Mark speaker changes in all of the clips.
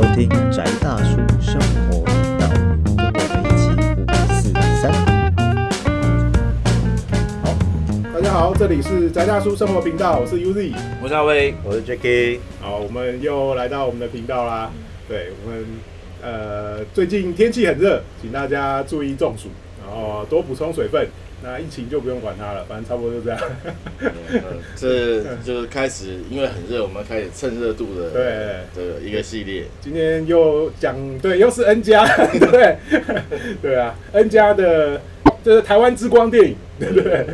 Speaker 1: 收听宅大叔生活频道，跟我们一起五四三。
Speaker 2: 好大家好，这里是宅大叔生活频道，我是 UZ。
Speaker 3: 我是阿威，
Speaker 1: 我是 Jacky，
Speaker 2: 好，我们又来到我们的频道啦。对我们，呃，最近天气很热，请大家注意中暑，然后多补充水分。那疫情就不用管它了，反正差不多就这样。
Speaker 3: 这就是开始，因为很热，我们开始趁热度的
Speaker 2: 对
Speaker 3: 的一个系列。
Speaker 2: 今天又讲，对，又是 N 加，对，对啊，N 加的，这是台湾之光电影，对 不对？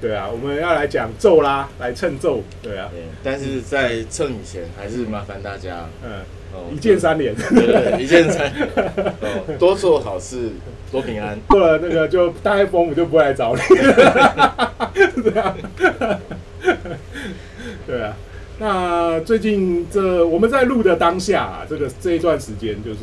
Speaker 2: 对啊，我们要来讲咒啦，来蹭咒，对啊，
Speaker 3: 对，但是在蹭以前，还是麻烦大家，
Speaker 2: 嗯，
Speaker 3: 哦
Speaker 2: 一键三连，
Speaker 3: 对对对，一键三，哦，多做好事，多平安。
Speaker 2: 做了那个就大概风我就不会来找你，对啊，对啊。那最近这我们在录的当下、啊，这个这一段时间，就是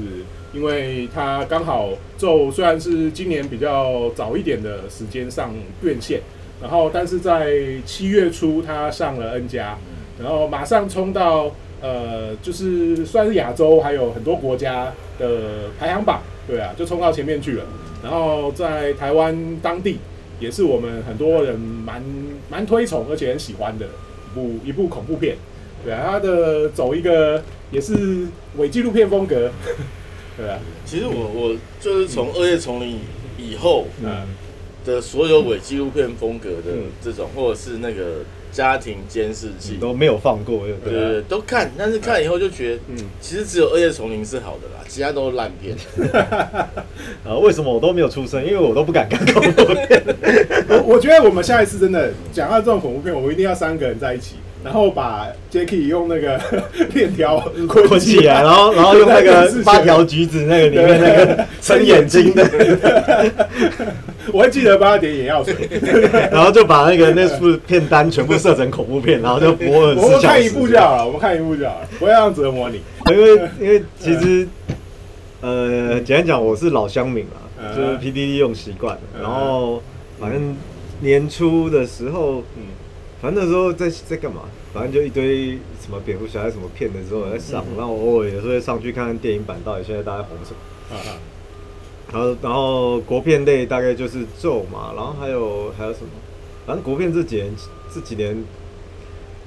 Speaker 2: 因为它刚好就虽然是今年比较早一点的时间上院线，然后但是在七月初它上了 N 加，然后马上冲到呃，就是算是亚洲还有很多国家的排行榜，对啊，就冲到前面去了。然后在台湾当地也是我们很多人蛮蛮推崇而且很喜欢的一部一部恐怖片，对啊，它的走一个也是伪纪录片风格，对啊，
Speaker 3: 其实我我就是从《二月丛林》以后
Speaker 2: 嗯
Speaker 3: 的所有伪纪录片风格的
Speaker 2: 嗯。
Speaker 3: 这种，或者是那个家庭监视器
Speaker 1: 你，都没有放过，对不对？
Speaker 3: 对都看，但是看以后就觉得，
Speaker 2: 嗯，
Speaker 3: 其实只有《二夜丛林》是好的啦，其他都是烂片。
Speaker 1: 啊，为什么我都没有出声？因为我都不敢看恐怖片。
Speaker 2: 我 我觉得我们下一次真的讲到这种恐怖片，我们一定要三个人在一起。然后把 Jacky 用那个 链条
Speaker 1: 捆
Speaker 2: 捆
Speaker 1: 起来，然后然后用那个八条橘子那个里面那个撑眼睛的，
Speaker 2: 我会记得帮他点眼药水。
Speaker 1: 然后就把那个 那部片单全部设成恐怖片，然后就播了
Speaker 2: 我。们看一部就好了，我们看一部就好了，不会让折磨你。
Speaker 1: 因为因为其实呃，简单讲，我是老乡民嘛，
Speaker 2: 嗯
Speaker 1: 就是 PDD 用习惯了，
Speaker 2: 嗯
Speaker 1: 然后反正年初的时候，
Speaker 2: 嗯
Speaker 1: 反正那时候在在干嘛？反正就一堆什么蝙蝠侠什么片的时候在上，
Speaker 2: 嗯
Speaker 1: 然后我偶尔也是会上去看看电影版到底现在大家红什么。然后然后国片类大概就是咒嘛，然后还有还有什么？反正国片这几年这几年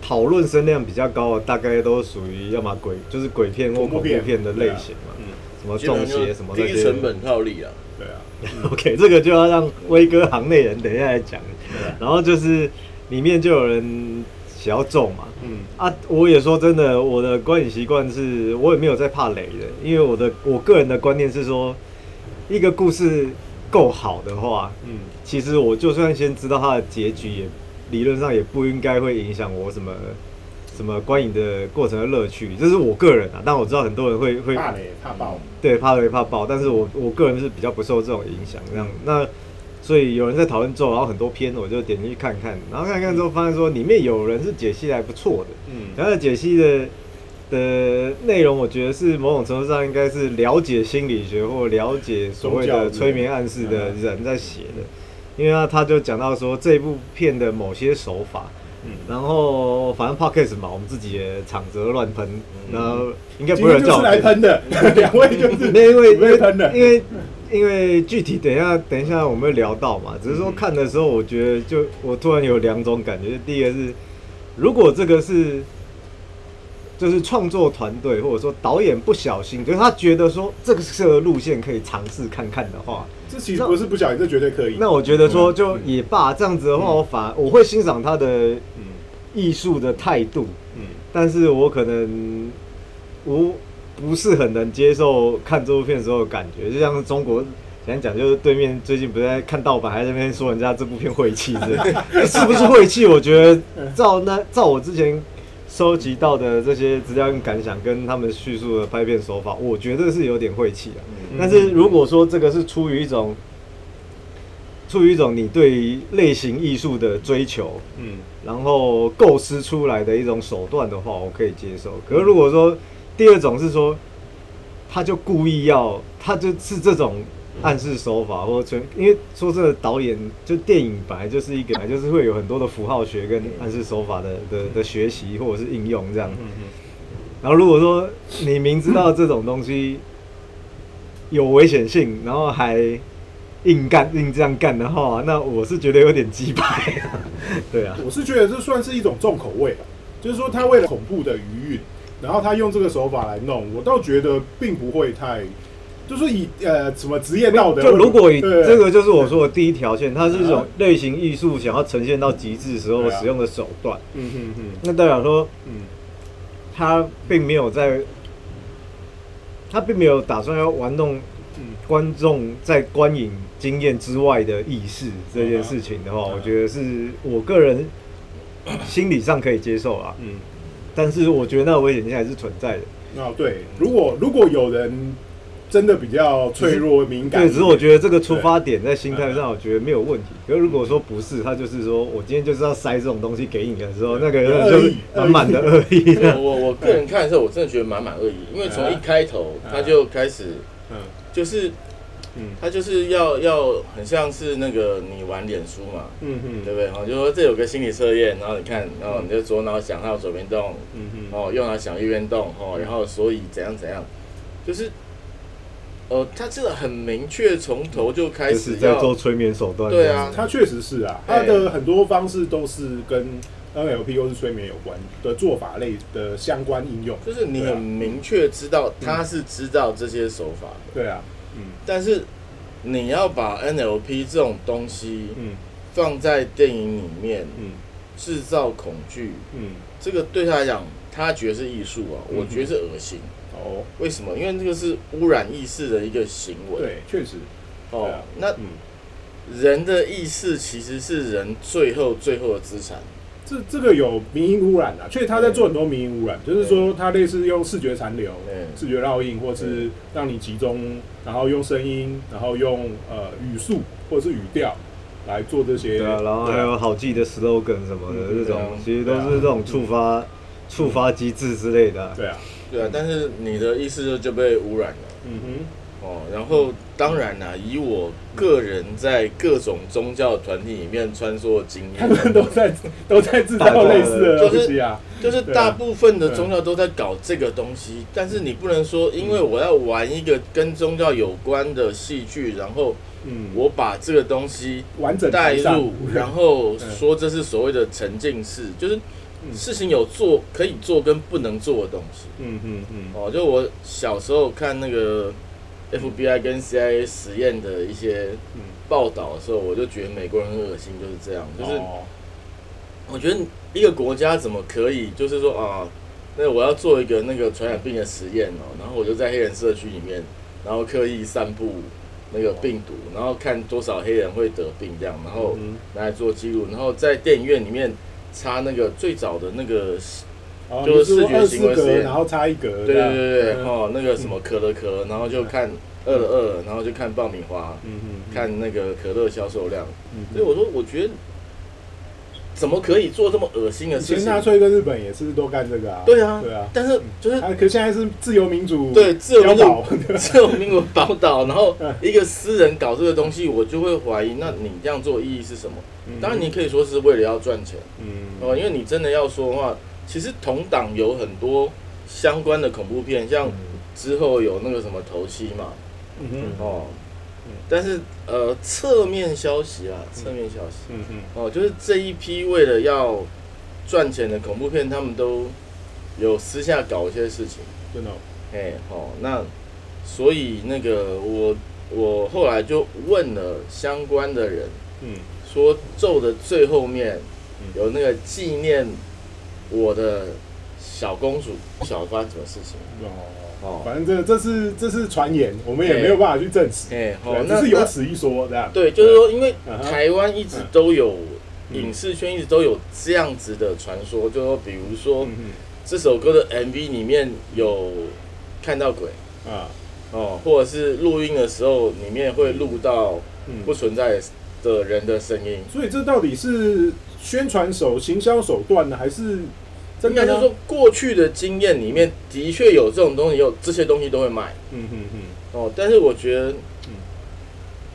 Speaker 1: 讨论声量比较高的，大概都属于要么鬼就是鬼片或恐怖片的类型嘛，
Speaker 2: 嗯，
Speaker 1: 什么中邪什么那些。
Speaker 3: 低成本套利啊，
Speaker 2: 对啊，
Speaker 1: OK，这个就要让威哥行内人等一下来讲。
Speaker 2: 啊
Speaker 1: 然后就是里面就有人想要咒嘛，
Speaker 2: 嗯
Speaker 1: 啊，我也说真的，我的观影习惯是我也没有在怕雷的，因为我的我个人的观念是说，一个故事够好的话，
Speaker 2: 嗯
Speaker 1: 其实我就算先知道它的结局，也理论上也不应该会影响我什么什么观影的过程的乐趣，这是我个人啊。但我知道很多人会会
Speaker 2: 怕雷怕爆，
Speaker 1: 对怕雷怕爆，但是我我个人是比较不受这种影响这样。那所以有人在讨论之后，然后很多篇我就点进去看看，然后看看之后发现说里面有人是解析的还不错的，
Speaker 2: 嗯
Speaker 1: 然后解析的的内容，我觉得是某种程度上应该是了解心理学或了解所谓的催眠暗示的人在写的，因为他他就讲到说这部片的某些手法，
Speaker 2: 嗯，
Speaker 1: 然后反正 podcast 嘛，我们自己也场子乱喷，然后应该不
Speaker 2: 是来喷的，两位就是
Speaker 1: 没 有因为
Speaker 2: 不会喷的，
Speaker 1: 因为因为具体等一下等一下我们会聊到嘛，只是说看的时候，我觉得就我突然有两种感觉，第一个是如果这个是就是创作团队或者说导演不小心，就是他觉得说这个是个路线可以尝试看看的话，
Speaker 2: 这其实不是不小心，这绝对可以。
Speaker 1: 那我觉得说就也罢，这样子的话，我反而我会欣赏他的
Speaker 2: 嗯
Speaker 1: 艺术的态度，
Speaker 2: 嗯
Speaker 1: 但是我可能我不是很能接受看这部片的时候的感觉，就像是中国。简单讲，就是对面最近不是在看盗版，还在那边说人家这部片晦气，是 是不是晦气？我觉得照那照我之前收集到的这些资料跟感想，跟他们叙述的拍片手法，我觉得是有点晦气的。
Speaker 2: 嗯
Speaker 1: 但是如果说这个是出于一种出于一种你对于类型艺术的追求，
Speaker 2: 嗯
Speaker 1: 然后构思出来的一种手段的话，我可以接受。可是如果说第二种是说，他就故意要，他就是这种暗示手法，或者纯，因为说真的，导演就电影本来就是一个，本来就是会有很多的符号学跟暗示手法的的的学习或者是应用这样。
Speaker 2: 嗯
Speaker 1: 然后如果说你明知道这种东西有危险性，然后还硬干硬这样干的话，那我是觉得有点鸡排。对啊，
Speaker 2: 我是觉得这算是一种重口味吧，就是说他为了恐怖的余韵，然后他用这个手法来弄，我倒觉得并不会太，就是以呃什么职业道德，
Speaker 1: 就如果以这个就是我说的第一条线，它是一种类型艺术想要呈现到极致时候使用的手段，
Speaker 2: 嗯嗯嗯。
Speaker 1: 那代表说
Speaker 2: 嗯。
Speaker 1: 他并没有在，他并没有打算要玩弄
Speaker 2: 嗯。
Speaker 1: 观众在观影经验之外的意识这件事情的话，
Speaker 2: 嗯。
Speaker 1: 我觉得是我个人心理上可以接受啊。
Speaker 2: 嗯，
Speaker 1: 但是我觉得那个危险性还是存在的。
Speaker 2: 哦对，如果如果有人真的比较脆弱敏感，
Speaker 1: 对，只是我觉得这个出发点在心态上，我觉得没有问题。可是如果说不是，他就是说我今天就是要塞这种东西给你的时候，那个人就是满满的恶意。
Speaker 3: 我我我个人看的时候，我真的觉得满满恶意，因为从一开头他就开始
Speaker 2: 嗯。
Speaker 3: 就是
Speaker 2: 嗯
Speaker 3: 他就是要要很像是那个你玩脸书嘛，
Speaker 2: 嗯嗯。
Speaker 3: 对不对？哦，就说这有个心理测验，然后你看，然后你就左脑想到左边动，
Speaker 2: 嗯嗯。
Speaker 3: 哦，右脑想右边动，哦，然后所以怎样怎样，就是，呃，他这个很明确，从头就开
Speaker 1: 就
Speaker 3: 始要
Speaker 1: 是在做催眠手段。
Speaker 3: 对啊。
Speaker 2: 他确实是啊，他的很多方式都是跟 NLP 或是催眠有关的做法类的相关应用。
Speaker 3: 就是你很明确知道他是知道这些手法的，
Speaker 2: 对啊，嗯。
Speaker 3: 但是你要把 NLP 这种东西
Speaker 2: 嗯。
Speaker 3: 放在电影里面
Speaker 2: 嗯。
Speaker 3: 制造恐惧，
Speaker 2: 嗯，
Speaker 3: 这个对他来讲，他觉得是艺术啊，
Speaker 2: 嗯
Speaker 3: 我觉得是恶心。
Speaker 2: 哦，
Speaker 3: 为什么？因为这个是污染意识的一个行为。
Speaker 2: 对，确实，
Speaker 3: 哦
Speaker 2: 啊，
Speaker 3: 那
Speaker 2: 嗯，
Speaker 3: 人的意识其实是人最后最后的资产。
Speaker 2: 这这个有民营污染啊，所以他在做很多民营污染，就是说他类似用视觉残留、
Speaker 3: 对
Speaker 2: 视觉烙印，或是让你集中，然后用声音，然后用呃语速或者是语调来做这些。
Speaker 1: 对啊，然后还有好记的 slogan 什么的
Speaker 2: 嗯
Speaker 1: 这种
Speaker 3: 啊，
Speaker 1: 其实都是这种触发触发机制之类的啊。
Speaker 2: 对啊，
Speaker 3: 对啊，但是你的意思就被污染了。
Speaker 2: 嗯哼。
Speaker 3: 哦，然后当然啦、以我个人在各种宗教团体里面穿梭的经
Speaker 2: 验，他们，都在都在制造类似的东西啊。
Speaker 3: 就是大部分的宗教都在搞这个东西，但是你不能说，因为我要玩一个跟宗教有关的戏剧，然后
Speaker 2: 嗯，
Speaker 3: 我把这个东西
Speaker 2: 完整
Speaker 3: 带入，然后说这是所谓的沉浸式，就是
Speaker 2: 嗯
Speaker 3: 事情有做可以做跟不能做的东西。
Speaker 2: 嗯嗯嗯。
Speaker 3: 哦，就我小时候看那个 FBI 跟 CIA 实验的一些
Speaker 2: 嗯，
Speaker 3: 报道的时候，我就觉得美国人很恶心，就是这样，就是
Speaker 2: 哦。
Speaker 3: 我觉得一个国家怎么可以，就是说啊，那我要做一个那个传染病的实验哦，然后我就在黑人社区里面，然后刻意散布那个病毒，然后看多少黑人会得病这样，然后
Speaker 2: 嗯
Speaker 3: 拿来做记录，然后在电影院里面插那个最早的那个
Speaker 2: 哦，
Speaker 3: 就是视觉行为实验。
Speaker 2: 然后差一格，
Speaker 3: 对对对对，
Speaker 2: 嗯。
Speaker 3: 哦，那个什么可乐可乐，然后就看饿了饿了，然后就看爆米花，
Speaker 2: 嗯嗯，
Speaker 3: 看那个可乐销售量。
Speaker 2: 嗯，
Speaker 3: 所以我说，我觉得怎么可以做这么恶心的事情？
Speaker 2: 前纳粹跟日本也是都干这个啊，
Speaker 3: 对啊，
Speaker 2: 对啊，
Speaker 3: 但是就是
Speaker 2: 啊，可现在是自由民主，
Speaker 3: 对自由民主 自由民主宝岛，然后
Speaker 2: 嗯
Speaker 3: 一个私人搞这个东西，我就会怀疑，那你这样做意义是什么？当然，你可以说是为了要赚钱
Speaker 2: 嗯。
Speaker 3: 哦，因为你真的要说的话，其实同党有很多相关的恐怖片，像之后有那个什么头七嘛，
Speaker 2: 嗯哼。
Speaker 3: 哦
Speaker 2: 嗯，
Speaker 3: 但是呃，侧面消息啊，侧面消息。
Speaker 2: 嗯嗯。
Speaker 3: 哦，就是这一批为了要赚钱的恐怖片，他们都有私下搞一些事情，
Speaker 2: 真的哦。
Speaker 3: 哎，哦，那所以那个我我后来就问了相关的人，
Speaker 2: 嗯。
Speaker 3: 说咒的最后面
Speaker 2: 嗯。
Speaker 3: 有那个纪念我的小公主，不晓得发生什么事情，
Speaker 2: 哦
Speaker 3: 哦。
Speaker 2: 反正这这是这是传言，我们也没有办法去证实，
Speaker 3: 哎，哦
Speaker 2: 对，
Speaker 3: 那那
Speaker 2: 只是有此一说这样，
Speaker 3: 对，就是说，因为台湾一直都有
Speaker 2: 嗯
Speaker 3: 影视圈一直都有这样子的传说，就是说，比如说
Speaker 2: 嗯
Speaker 3: 这首歌的 MV 里面有看到鬼
Speaker 2: 啊。
Speaker 3: 哦，或者是录音的时候里面会录到
Speaker 2: 嗯。
Speaker 3: 不存在的人的声音。
Speaker 2: 所以这到底是宣传手、行销手段呢，还是？
Speaker 3: 应该就是说，过去的经验里面的确有这种东西，有这些东西都会卖。
Speaker 2: 嗯嗯嗯。
Speaker 3: 哦。但是我觉得，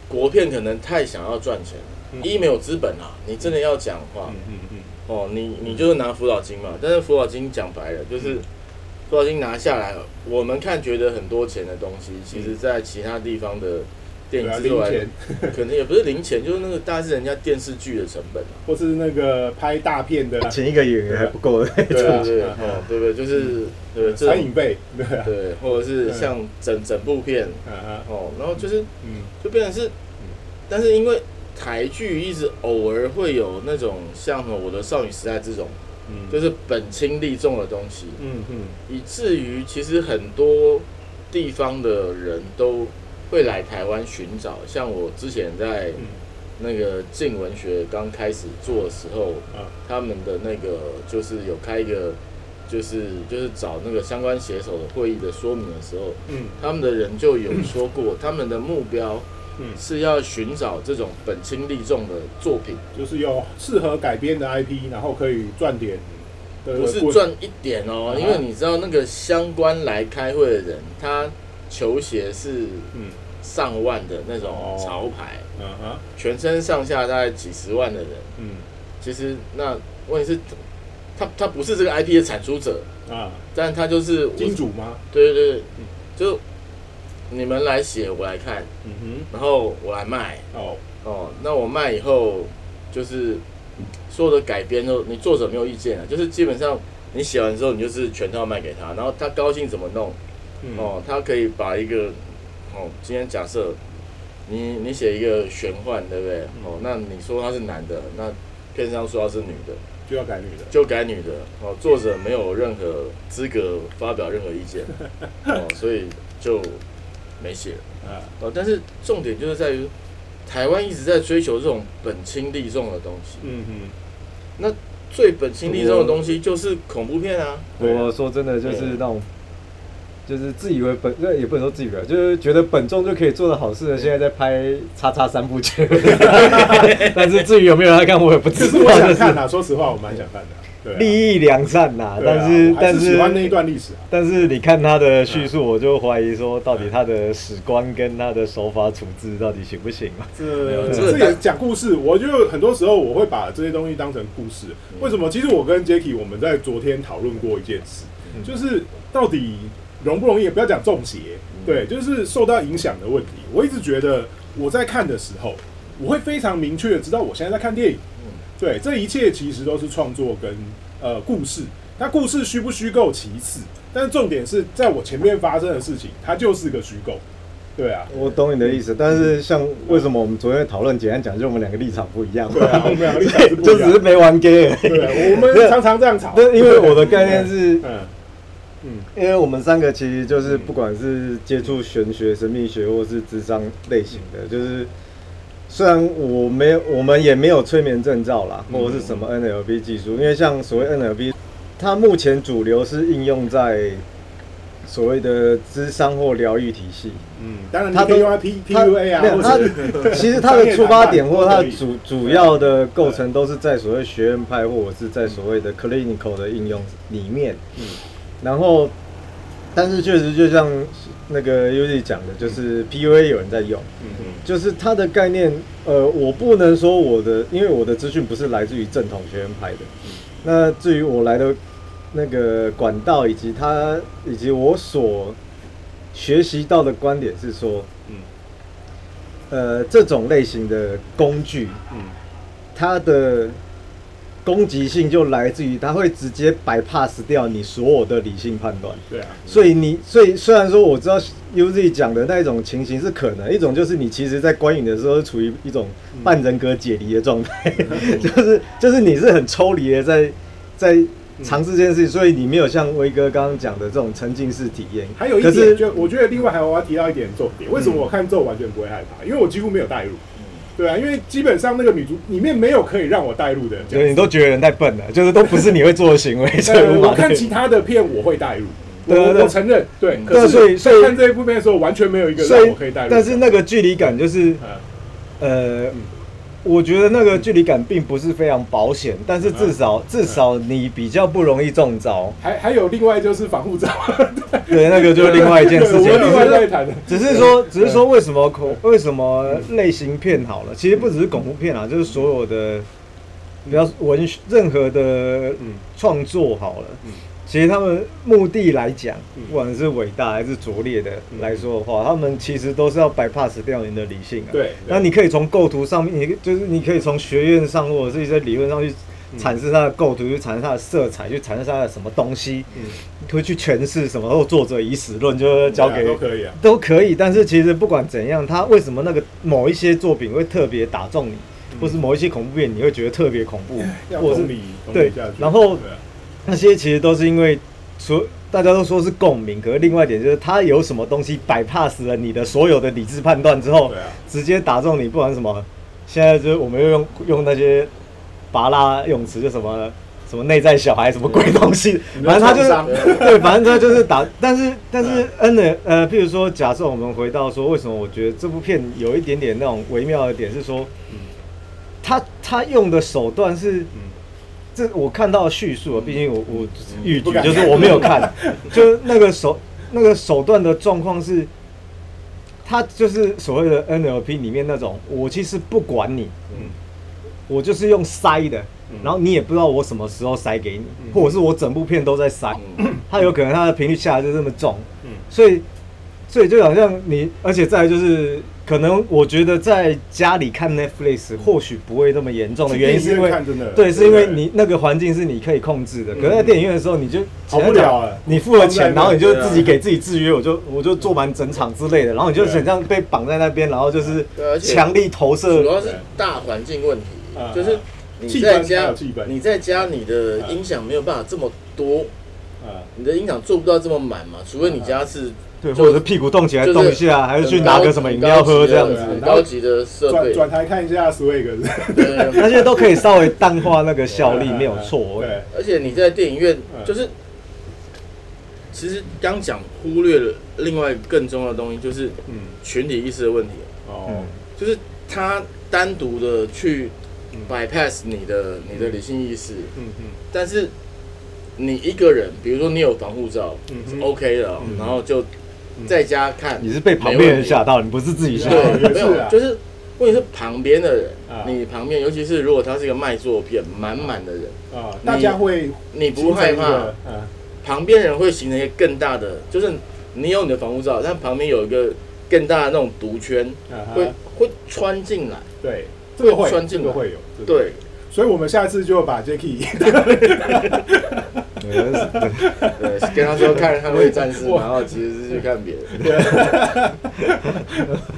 Speaker 3: 国片可能太想要赚钱。了，
Speaker 2: 嗯。
Speaker 3: 一没有资本啊，你真的要讲话。
Speaker 2: 嗯，嗯嗯。
Speaker 3: 哦，你你就是拿辅导金嘛，但是辅导金讲白了就是辅导金拿下来，我们看觉得很多钱的东西，其实在其他地方的电影
Speaker 2: 零钱，
Speaker 3: 可能也不是零钱，就是那个大概是人家电视剧的成本啊。
Speaker 2: 或是那个拍大片的，
Speaker 1: 请一个演员还不够。的那种。
Speaker 2: 对啊
Speaker 3: 对对，对不对？就是对这种
Speaker 2: 餐饮费，对啊，
Speaker 3: 对，或者是像整整部片哦，然后就是
Speaker 2: 嗯。
Speaker 3: 就变成是，但是因为台剧一直偶尔会有那种像《我的少女时代》这种，
Speaker 2: 嗯，
Speaker 3: 就是本轻利重的东西，
Speaker 2: 嗯嗯。
Speaker 3: 以至于其实很多地方的人都会来台湾寻找。像我之前在
Speaker 2: 嗯。
Speaker 3: 那个静文学刚开始做的时候，
Speaker 2: 啊
Speaker 3: 他们的那个就是有开一个，就是就是找那个相关写手的会议的说明的时候，
Speaker 2: 嗯。
Speaker 3: 他们的人就有说过，他们的目标
Speaker 2: 嗯，
Speaker 3: 是要寻找这种本轻利重的作品，
Speaker 2: 就是有适合改编的 IP，然后可以赚点的，
Speaker 3: 不是赚一点哦，
Speaker 2: 啊
Speaker 3: 因为你知道那个相关来开会的人，他球鞋是
Speaker 2: 嗯。
Speaker 3: 上万的那种
Speaker 2: 哦。
Speaker 3: 潮牌，
Speaker 2: 嗯哼。
Speaker 3: 全身上下大概几十万的人，
Speaker 2: 嗯。
Speaker 3: 其实那问题是，他他不是这个 IP 的产出者，
Speaker 2: 啊，
Speaker 3: 但他就是我
Speaker 2: 金主吗？
Speaker 3: 对对对，就你们来写，我来看，
Speaker 2: 嗯
Speaker 3: 然后我来卖，
Speaker 2: 哦，
Speaker 3: 哦。那我卖以后，就是所有的改编都你作者没有意见啊，就是基本上你写完之后，你就是全套卖给他，然后他高兴怎么弄
Speaker 2: 嗯。
Speaker 3: 哦，他可以把一个哦，今天假设你你写一个玄幻，对不对？哦，那你说他是男的，那片商说他是女的，
Speaker 2: 就要改女的，
Speaker 3: 就改女的哦，作者没有任何资格发表任何意见 哦，所以就没写。
Speaker 2: 啊，
Speaker 3: 哦。但是重点就是在于，台湾一直在追求这种本轻利重的东西，
Speaker 2: 嗯嗯，
Speaker 3: 最本轻利重的东西就是恐怖片啊。
Speaker 1: 我说真的，就是那种，就是自以为本，那也不能说自以为，就是觉得本重就可以做的好事的，现在在拍叉叉三部曲，但是至于有没有人在看，我也不知道。
Speaker 2: 我想看啊，说实话，我蛮想看的啊，对啊，
Speaker 1: 利益良善呐，
Speaker 2: 啊
Speaker 1: 但是但
Speaker 2: 是喜欢那一段历史啊，
Speaker 1: 但是你看他的叙述，我就怀疑说，到底他的史观跟他的手法处置到底行不行啊？
Speaker 2: 这
Speaker 3: 这个
Speaker 2: 这也讲故事，我就很多时候我会把这些东西当成故事。为什么？其实我跟 Jacky 我们在昨天讨论过一件事，就是到底容不容易，不要讲中邪，对，就是受到影响的问题。我一直觉得我在看的时候，我会非常明确的知道我现在在看电影。对，这一切其实都是创作跟呃故事。那故事虚不虚构其次，但是重点是在我前面发生的事情，它就是个虚构。对啊，
Speaker 1: 我懂你的意思，但是像为什么我们昨天讨论，简单讲，就我们两个立场不一样嘛，
Speaker 2: 对啊，我们两个立场是不一
Speaker 1: 就
Speaker 2: 样
Speaker 1: 只是没玩 gay 而已。
Speaker 2: 对，我们常常这样吵。
Speaker 1: 对因为我的概念是，
Speaker 2: 嗯嗯。
Speaker 1: 因为我们三个其实就是不管是接触玄学、神秘学或是智商类型的，就是虽然我没有，我们也没有催眠证照啦，
Speaker 2: 嗯。
Speaker 1: 或者是什么 NLP 技术，因为像所谓 NLP，它目前主流是应用在所谓的智商或疗愈体系。
Speaker 2: 嗯，当然
Speaker 1: 它都
Speaker 2: 可以用来 P
Speaker 1: 它
Speaker 2: PUA 啊，
Speaker 1: 它 其实它的出发点或它主 主要的构成都是在所谓学院派或者是在所谓的 clinical 的应用里面。
Speaker 2: 嗯
Speaker 1: 然后，但是确实就像那个 U Z 讲的，就是 PUA 有人在用，
Speaker 2: 嗯嗯。
Speaker 1: 就是它的概念，呃，我不能说我的，因为我的资讯不是来自于正统学院派的。那至于我来的那个管道以及他以及我所学习到的观点是说，
Speaker 2: 嗯。
Speaker 1: 呃，这种类型的工具，
Speaker 2: 嗯。
Speaker 1: 它的攻击性就来自于它会直接 bypass 掉你所有的理性判断。
Speaker 2: 对啊，
Speaker 1: 所以你，所以虽然说我知道 UZ 讲的那一种情形是可能，一种就是你其实在观影的时候是处于一种半人格解离的状态，就是就是你是很抽离的在在尝试这件事情，所以你没有像威哥刚刚讲的这种沉浸式体验。
Speaker 2: 还有一点，就我觉得另外还有我要提到一点重点，为什么我看咒完全不会害怕？因为我几乎没有代入。对啊，因为基本上那个女主里面没有可以让我带入的角
Speaker 1: 就是你。都觉得人太笨了，就是都不是你会做的行为，
Speaker 2: 我看其他的片我会带入，我我承认，对。
Speaker 3: 嗯
Speaker 2: 可
Speaker 1: 对所以
Speaker 2: 是
Speaker 1: 所以
Speaker 2: 在看这一部片的时候，完全没有一个我可以带入的。
Speaker 1: 但是那个距离感就是
Speaker 2: 嗯，
Speaker 1: 呃，我觉得那个距离感并不是非常保险，但是至少至少你比较不容易中招。
Speaker 2: 还还有另外就是防护罩，
Speaker 1: 对，那个就是另外一件事情。
Speaker 2: 我们另外
Speaker 1: 只是
Speaker 2: 再谈的。
Speaker 1: 只是说，只是说为什么恐为什么类型片好了？其实不只是恐怖片啊，就是所有的，比较文学任何的
Speaker 2: 嗯
Speaker 1: 创作好了
Speaker 2: 嗯，
Speaker 1: 其实他们目的来讲
Speaker 2: 嗯，
Speaker 1: 不管是伟大还是拙劣的
Speaker 2: 嗯。
Speaker 1: 来说的话，他们其实都是要 bypass 掉你的理性啊。
Speaker 2: 对
Speaker 1: 那你可以从构图上面，你就是你可以从学院上或者是一些理论上去阐释它的构图，去阐释它的色彩，去阐释它的什么东西，
Speaker 2: 嗯，
Speaker 1: 会去诠释什么，或作者以史论，就是交给
Speaker 2: 啊都可以啊。
Speaker 1: 都可以，但是其实不管怎样，他为什么那个某一些作品会特别打中你，或是某一些恐怖片你会觉得特别恐怖，或是对。然后那些其实都是因为所大家都说是共鸣，可是另外一点就是他有什么东西 bypass 了你的所有的理智判断之后，
Speaker 2: 啊，
Speaker 1: 直接打中你，不管什么，现在就是我们又用用那些拔拉泳池，就什么。什么内在小孩什么鬼东西，反正他就是 对，反正他就是打，但是但是 N 的呃，譬如说，假设我们回到说，为什么我觉得这部片有一点点那种微妙的点是说，他他用的手段是，这我看到的叙述啊，毕竟我我预举就是我没有看，就是那个手那个手段的状况是，他就是所谓的 NLP 里面那种，我其实不管你，
Speaker 2: 嗯。
Speaker 1: 我就是用塞的
Speaker 2: 嗯，
Speaker 1: 然后你也不知道我什么时候塞给你，
Speaker 2: 嗯。
Speaker 1: 或者是我整部片都在塞，
Speaker 3: 嗯
Speaker 1: 它有可能它的频率下来就这么重，
Speaker 2: 嗯。
Speaker 1: 所以所以就好像你，而且再来就是，可能我觉得在家里看 Netflix 或许不会那么严重的原因，是因为对，是因为你那个环境是你可以控制的。
Speaker 2: 嗯。
Speaker 1: 可是在电影院的时候，你就
Speaker 2: 逃不了了
Speaker 1: 你付了钱，然后你就自己给自己制约，我就我就做完整场之类的，然后你就
Speaker 2: 对
Speaker 1: 很像被绑在那边，然后就是强力投射。
Speaker 3: 主。要是大环境问题
Speaker 2: 嗯，
Speaker 3: 就是你在家你在家你的音响没有办法这么多，
Speaker 2: 啊，
Speaker 3: 你的音响做不到这么满嘛，除非你家是
Speaker 1: 对，或者是屁股动起来动一下，还是去拿个什么饮料喝这样子。
Speaker 3: 很高级的。很
Speaker 2: 然后
Speaker 3: 高级的设备，
Speaker 2: 转转台看一下 Swag，
Speaker 3: 对
Speaker 1: 那些都可以稍微淡化那个效力，没有错。
Speaker 2: 对，
Speaker 3: 而且你在电影院
Speaker 2: 嗯。
Speaker 3: 就是，其实刚讲忽略了另外更重要的东西，就是
Speaker 2: 嗯，
Speaker 3: 群体意识的问题，
Speaker 2: 哦。
Speaker 1: 嗯，
Speaker 3: 就是他单独的去
Speaker 2: 嗯。
Speaker 3: bypass 你的你的理性意识，
Speaker 2: 嗯嗯。
Speaker 3: 但是你一个人，比如说你有防护罩是 OK 的哦，
Speaker 2: 嗯
Speaker 3: 然后就在家看，
Speaker 1: 你是被旁边人吓到，你不是自己吓。到。
Speaker 3: 对，没有，就是问题是旁边的人
Speaker 2: 啊，
Speaker 3: 你旁边，尤其是如果他是一个卖作品满满的人，
Speaker 2: 啊，大家会
Speaker 3: 你不害怕旁边人会形成一个更大的，就是你有你的防护罩，但旁边有一个更大的那种毒圈，会会穿进来。
Speaker 2: 对，这个会
Speaker 3: 穿进来。
Speaker 2: 会有，
Speaker 3: 对，
Speaker 2: 所以我们下次就把 Jacky
Speaker 1: 对
Speaker 3: 对，跟他说看捍卫战士，然后其实是去看别人。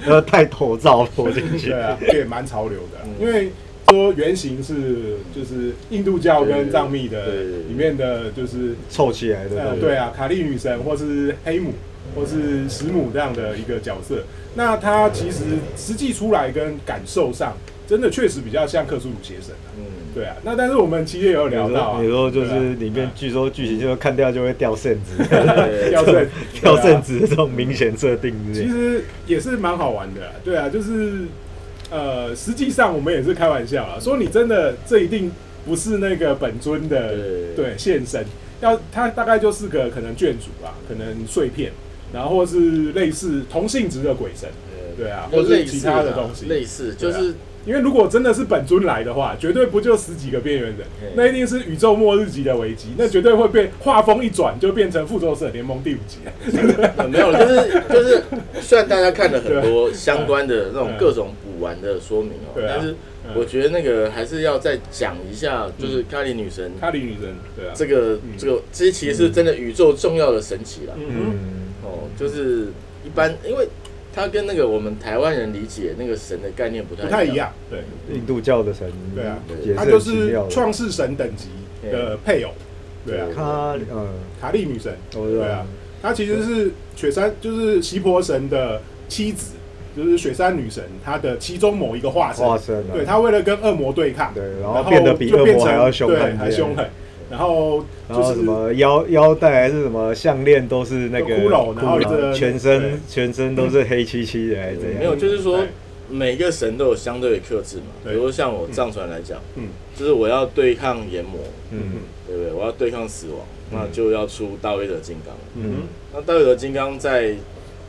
Speaker 1: 然 后太头罩了进去
Speaker 2: 对。啊，也蛮潮流的啊，
Speaker 3: 嗯
Speaker 2: 因为说原型是就是印度教跟藏密的里面的就是
Speaker 1: 凑起来的，
Speaker 2: 呃对啊，卡利女神或是黑姆或是石母这样的一个角色，那他其实实际出来跟感受上，真的确实比较像克苏鲁邪神啊。
Speaker 3: 嗯，
Speaker 2: 对啊，那但是我们其实也有聊到
Speaker 1: 你说就是里面据说剧情就是看掉就会掉圣子，
Speaker 2: 掉圣
Speaker 1: 掉圣
Speaker 2: 子。
Speaker 1: 子这种明显设定。
Speaker 2: 其实也是蛮好玩的啦，对啊，就是呃，实际上我们也是开玩笑啊，说你真的这一定不是那个本尊的
Speaker 3: 对。
Speaker 2: 对现身，要他大概就是个可能眷属啊，可能碎片，然后或是类似同性质的鬼神，对。啊，或
Speaker 3: 就是
Speaker 2: 其他的
Speaker 3: 啊
Speaker 2: 东西，
Speaker 3: 类似就是
Speaker 2: 因为如果真的是本尊来的话，绝对不就十几个边缘人
Speaker 3: 嗯，
Speaker 2: 那一定是宇宙末日级的危机，那绝对会被画风一转就变成复仇者联盟第五集。
Speaker 3: 没有，就是就是，虽然大家看了很多相关的那种各种补完的说明哦，但是
Speaker 2: 嗯
Speaker 3: 我觉得那个还是要再讲一下，就是卡里女神
Speaker 2: 卡里女神，对啊，
Speaker 3: 这个
Speaker 2: 嗯。
Speaker 3: 这个，这些其实是真的宇宙重要的神奇啦。
Speaker 2: 嗯
Speaker 1: 嗯，
Speaker 3: 哦，就是一般，因为它跟那个我们台湾人理解那个神的概念不太
Speaker 2: 不太一。样，对。
Speaker 1: 印度教的神，
Speaker 2: 对啊。
Speaker 1: 也
Speaker 2: 他就
Speaker 1: 是
Speaker 2: 创世神等级的配偶，对啊，
Speaker 1: 卡嗯，
Speaker 2: 卡利女神，对啊，她其实是雪山，就是西婆神的妻子，就是雪山女神她的其中某一个化身，
Speaker 1: 化身啊。
Speaker 2: 对，她为了跟恶魔对抗，
Speaker 1: 对，然
Speaker 2: 然
Speaker 1: 后变得比恶
Speaker 2: 就变成
Speaker 1: 魔还要凶
Speaker 2: 对，
Speaker 1: 狠，
Speaker 2: 还凶狠，然后就是
Speaker 1: 然后什么腰腰带还是什么项链都是那个
Speaker 2: 骷髅然后这个
Speaker 1: 全身全身都是黑漆漆的，还是怎样？
Speaker 3: 没有，就是说每个神都有相对的克制嘛。比如说像我藏传来讲，
Speaker 2: 嗯。
Speaker 3: 就是我要对抗炎魔，
Speaker 1: 嗯。
Speaker 3: 对不对？我要对抗死亡，那就要出大威的金刚。
Speaker 2: 嗯。
Speaker 3: 那大威的金刚在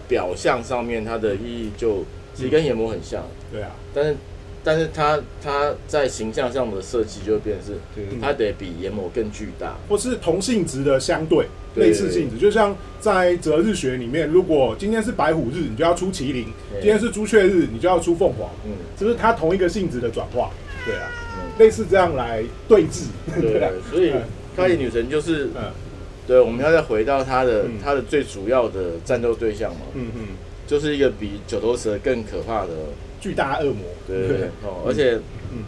Speaker 3: 表象上面，它的意义就其实跟炎魔很像，
Speaker 2: 对啊，
Speaker 3: 但是但是它它在形象上的设计就会变成是，
Speaker 1: 就是
Speaker 3: 它得比研磨更巨大。
Speaker 2: 或是同性质的相对
Speaker 3: 对
Speaker 2: 类似性质，就像在择日学里面，如果今天是白虎日，你就要出麒麟；今天是朱雀日，你就要出凤凰，
Speaker 3: 嗯，
Speaker 2: 就是它同一个性质的转化。对啊，
Speaker 3: 嗯。
Speaker 2: 类似这样来对峙。
Speaker 3: 对
Speaker 2: 啊，
Speaker 3: 所以
Speaker 2: 嗯
Speaker 3: 咖喱女神就是，
Speaker 2: 嗯。
Speaker 3: 对，我们要再回到她的
Speaker 2: 嗯。
Speaker 3: 她的最主要的战斗对象嘛，
Speaker 2: 嗯嗯，
Speaker 3: 就是一个比九头蛇更可怕的，
Speaker 2: 巨大恶魔。
Speaker 3: 对对。对，哦，而且
Speaker 2: 嗯。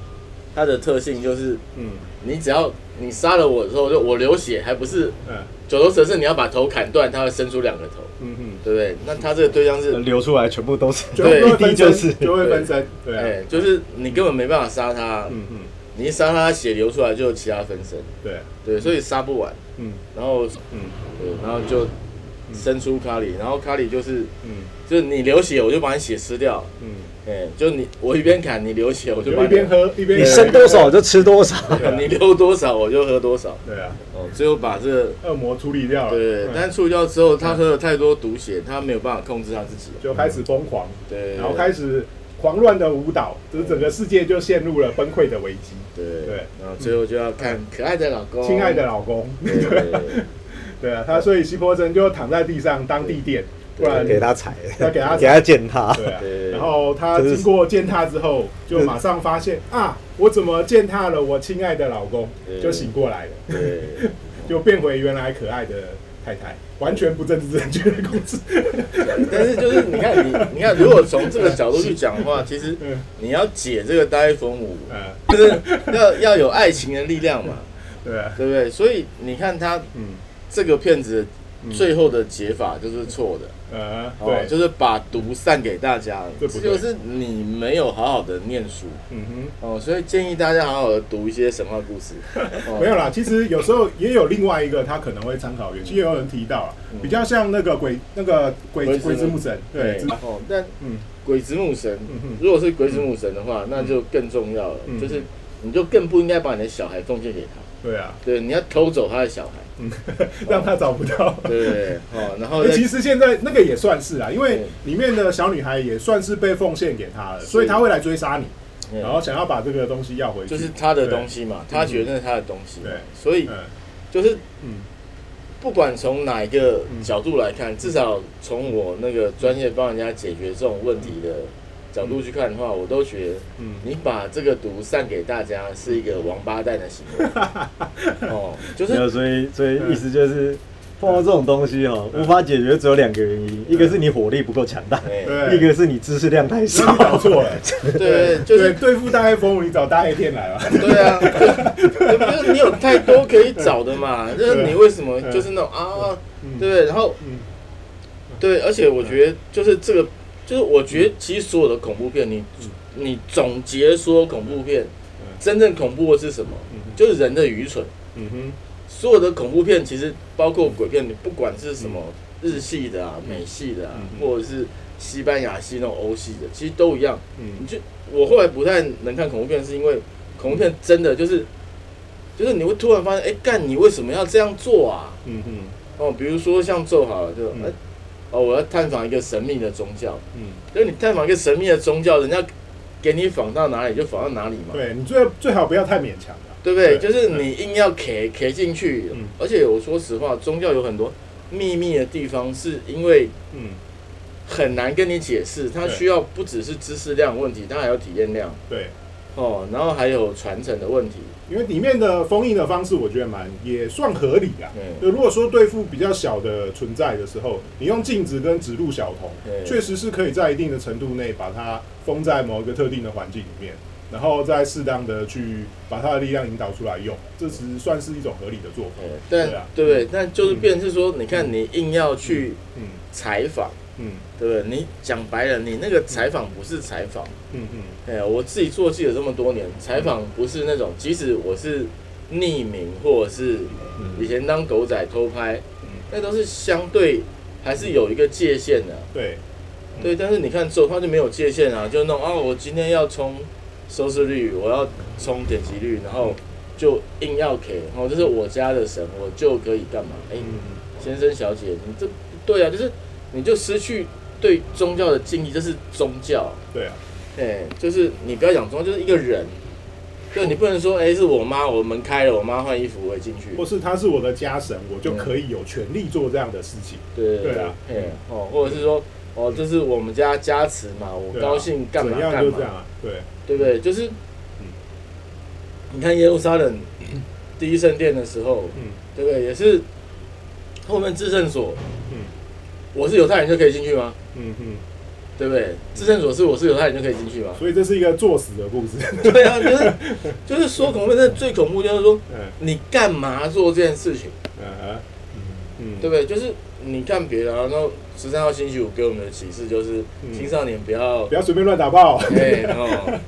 Speaker 3: 它的特性就是，
Speaker 2: 嗯。
Speaker 3: 你只要你杀了我之后，就我流血，还不是
Speaker 2: 嗯。
Speaker 3: 九头蛇是你要把头砍断，它会伸出两个头，
Speaker 2: 嗯嗯，
Speaker 3: 对不对？那它这个对象是，
Speaker 1: 流出来全部都是，
Speaker 2: 就会
Speaker 3: 对
Speaker 2: 分身，
Speaker 1: 就是。
Speaker 2: 就会分身。对。
Speaker 3: 就是你根本没办法杀它，
Speaker 2: 嗯嗯，
Speaker 3: 你一杀它，血流出来就有其他分身，
Speaker 2: 对，
Speaker 3: 对，所以杀不完，
Speaker 2: 嗯。
Speaker 3: 然后
Speaker 2: 嗯。
Speaker 3: 对，然后就生出卡里，然后卡里就是
Speaker 2: 嗯。
Speaker 3: 就是你流血，我就把你血吃掉，
Speaker 2: 嗯，
Speaker 3: 哎，就你我一边砍你流血，我就把
Speaker 2: 一边喝一边
Speaker 1: 你
Speaker 3: 对
Speaker 1: 生多少就吃多少。
Speaker 3: 你流多少我就喝多少，
Speaker 2: 对啊，
Speaker 3: 哦，最后把这个
Speaker 2: 恶魔处理掉了。
Speaker 3: 对，
Speaker 2: 嗯
Speaker 3: 但是处理掉之后，他喝了太多毒血，他没有办法控制他自己，
Speaker 2: 就开始疯狂，
Speaker 3: 对，
Speaker 2: 然后开始狂乱的舞蹈，就是整个世界就陷入了崩溃的危机。
Speaker 3: 对。
Speaker 2: 对。
Speaker 3: 然后最后就要看可爱的老公，
Speaker 2: 亲爱的老公，
Speaker 3: 对，对
Speaker 2: 对啊，他所以西坡真就躺在地上当地垫，不然
Speaker 1: 给他踩，
Speaker 2: 要给他
Speaker 1: 给他践踏。
Speaker 2: 对啊。然后他经过践踏之后，就马上发现啊，我怎么践踏了我亲爱的老公，就醒过来了，
Speaker 3: 对，
Speaker 2: 就变回原来可爱的太太，完全不政治正确的故事。
Speaker 3: 但是就是你看你你看，如果从这个角度去讲的话，其实
Speaker 2: 嗯。
Speaker 3: 你要解这个呆风舞，
Speaker 2: 嗯，
Speaker 3: 就是要要有爱情的力量嘛，
Speaker 2: 对啊，
Speaker 3: 对不对？所以你看他
Speaker 2: 嗯
Speaker 3: 这个骗子最后的解法就是错的。
Speaker 2: 呃，
Speaker 3: 哦，
Speaker 2: 对，
Speaker 3: 就是把毒散给大家，
Speaker 2: 这不
Speaker 3: 就是你没有好好的念书。
Speaker 2: 嗯哼。
Speaker 3: 哦，所以建议大家好好的读一些神话故事。哦。
Speaker 2: 没有啦，其实有时候也有另外一个他可能会参考原，其实也有人提到了，
Speaker 3: 嗯。
Speaker 2: 比较像那个鬼那个鬼
Speaker 3: 鬼子
Speaker 2: 母神，对，之
Speaker 3: 哦，但
Speaker 2: 嗯。
Speaker 3: 鬼子母神如果是鬼子母神的话，那就更重要了，
Speaker 2: 嗯。
Speaker 3: 就是你就更不应该把你的小孩奉献给他，
Speaker 2: 对啊，
Speaker 3: 对，你要偷走他的小孩，
Speaker 2: 嗯，让他找不到。
Speaker 3: 对 对对，哦，然后
Speaker 2: 欸其实现在那个也算是啊，因为里面的小女孩也算是被奉献给他了，所以他会来追杀你，
Speaker 3: 嗯
Speaker 2: 然后想要把这个东西要回去。
Speaker 3: 就是他的东西嘛，他觉得那是他的东西
Speaker 2: 对，
Speaker 3: 所以
Speaker 2: 嗯。
Speaker 3: 就是
Speaker 2: 嗯。
Speaker 3: 不管从哪一个
Speaker 2: 嗯
Speaker 3: 角度来看，至少从我那个专业帮人家解决这种问题的角度去看的话，我都觉得
Speaker 2: 嗯，
Speaker 3: 你把这个毒散给大家是一个王八蛋的行为。哦，就，是
Speaker 1: 所以所以意思就是，碰到这种东西哦，无法解决，只有两个原因，一个是你火力不够强大，一个是你知识量太
Speaker 2: 那
Speaker 1: 少
Speaker 2: 搞。错了，
Speaker 3: 对，就，是
Speaker 2: 对付大黑风，你找大黑天来了。
Speaker 3: 对啊，就就是你有太多可以找的嘛，就是你为什么就是那种啊，
Speaker 2: 嗯。
Speaker 3: 对不对？然后
Speaker 2: 嗯。
Speaker 3: 对，而且我觉得就是这个，就是我觉得其实所有的恐怖片，你你总结说恐怖片真正恐怖的是什么？
Speaker 2: 嗯
Speaker 3: 就是人的愚蠢。
Speaker 2: 嗯哼，
Speaker 3: 所有的恐怖片其实包括鬼片，你不管是什么日系的啊、美系的啊，
Speaker 2: 嗯
Speaker 3: 或者是西班牙系那种欧系的，其实都一样。你
Speaker 2: 嗯
Speaker 3: 就我后来不太能看恐怖片，是因为恐怖片真的就是就是你会突然发现，哎、干你为什么要这样做啊？
Speaker 2: 嗯哼。
Speaker 3: 哦，比如说像咒好了，就
Speaker 2: 嗯。
Speaker 3: 哎、哦，我要探访一个神秘的宗教，
Speaker 2: 嗯，
Speaker 3: 就是你探访一个神秘的宗教，人家给你访到哪里就访到哪里嘛。
Speaker 2: 对你最最好不要太勉强了。
Speaker 3: 对不对？
Speaker 2: 对
Speaker 3: 就是你硬要 K K 进去，
Speaker 2: 嗯。
Speaker 3: 而且我说实话，宗教有很多秘密的地方，是因为
Speaker 2: 嗯，
Speaker 3: 很难跟你解释，它需要不只是知识量问题，它还有体验量。
Speaker 2: 对，
Speaker 3: 哦，然后还有传承的问题。
Speaker 2: 因为里面的封印的方式，我觉得蛮也算合理啊。
Speaker 3: 嗯，
Speaker 2: 就如果说对付比较小的存在的时候，你用镜子跟指路小童，确实是可以在一定的程度内把它封在某一个特定的环境里面，然后再适当的去把它的力量引导出来用，这其实算是一种合理的做法。
Speaker 3: 对。但
Speaker 2: 对啊。
Speaker 3: 对不对？但就是变成是说，你看你硬要去
Speaker 2: 嗯。
Speaker 3: 采访，
Speaker 2: 嗯
Speaker 3: 对不对？你讲白了，你那个采访不是采访。
Speaker 2: 嗯嗯
Speaker 3: 哎呀，我自己做记者这么多年，采访不是那种，即使我是匿名或者是以前当狗仔偷拍，
Speaker 2: 嗯，
Speaker 3: 那都是相对还是有一个界限的。
Speaker 2: 对，
Speaker 3: 对，但是你看之后他就没有界限啊，就那种啊，我今天要冲收视率，我要冲点击率，然后就硬要给，然后这是我家的神，我就可以干嘛？哎、
Speaker 2: 嗯
Speaker 3: 先生小姐，你这不对啊，就是你就失去对宗教的敬意，这是宗教。
Speaker 2: 对啊，
Speaker 3: 哎，就是你不要讲宗教，就是一个人，对你不能说，哎，是我妈，我门开了，我妈换衣服我也进去，
Speaker 2: 或是他是我的家神，我就可以有权利做这样的事情。
Speaker 3: 对
Speaker 2: 对啊，
Speaker 3: 哎哦，或者是说，哦，这是我们家加持嘛，我高兴干嘛干嘛，
Speaker 2: 就啊，对，
Speaker 3: 对不对？就是，嗯你看耶路撒冷 第一圣殿的时候，
Speaker 2: 嗯
Speaker 3: 对不对？也是后面至圣所，
Speaker 2: 嗯
Speaker 3: 我是犹太人就可以进去吗？
Speaker 2: 嗯嗯，
Speaker 3: 对不对？至圣所是我是犹太人就可以进去吗？
Speaker 2: 所以这是一个作死的故事。
Speaker 3: 对啊，就是就是说恐怖片，最恐怖就是说
Speaker 2: 嗯
Speaker 3: 你干嘛做这件事情，
Speaker 2: 嗯嗯，
Speaker 3: 对不对？就是你看别的啊，然后十三号星期五给我们的启示就是
Speaker 2: 嗯。
Speaker 3: 青少年不要
Speaker 2: 不要随便乱打炮。
Speaker 3: 对，然后哦，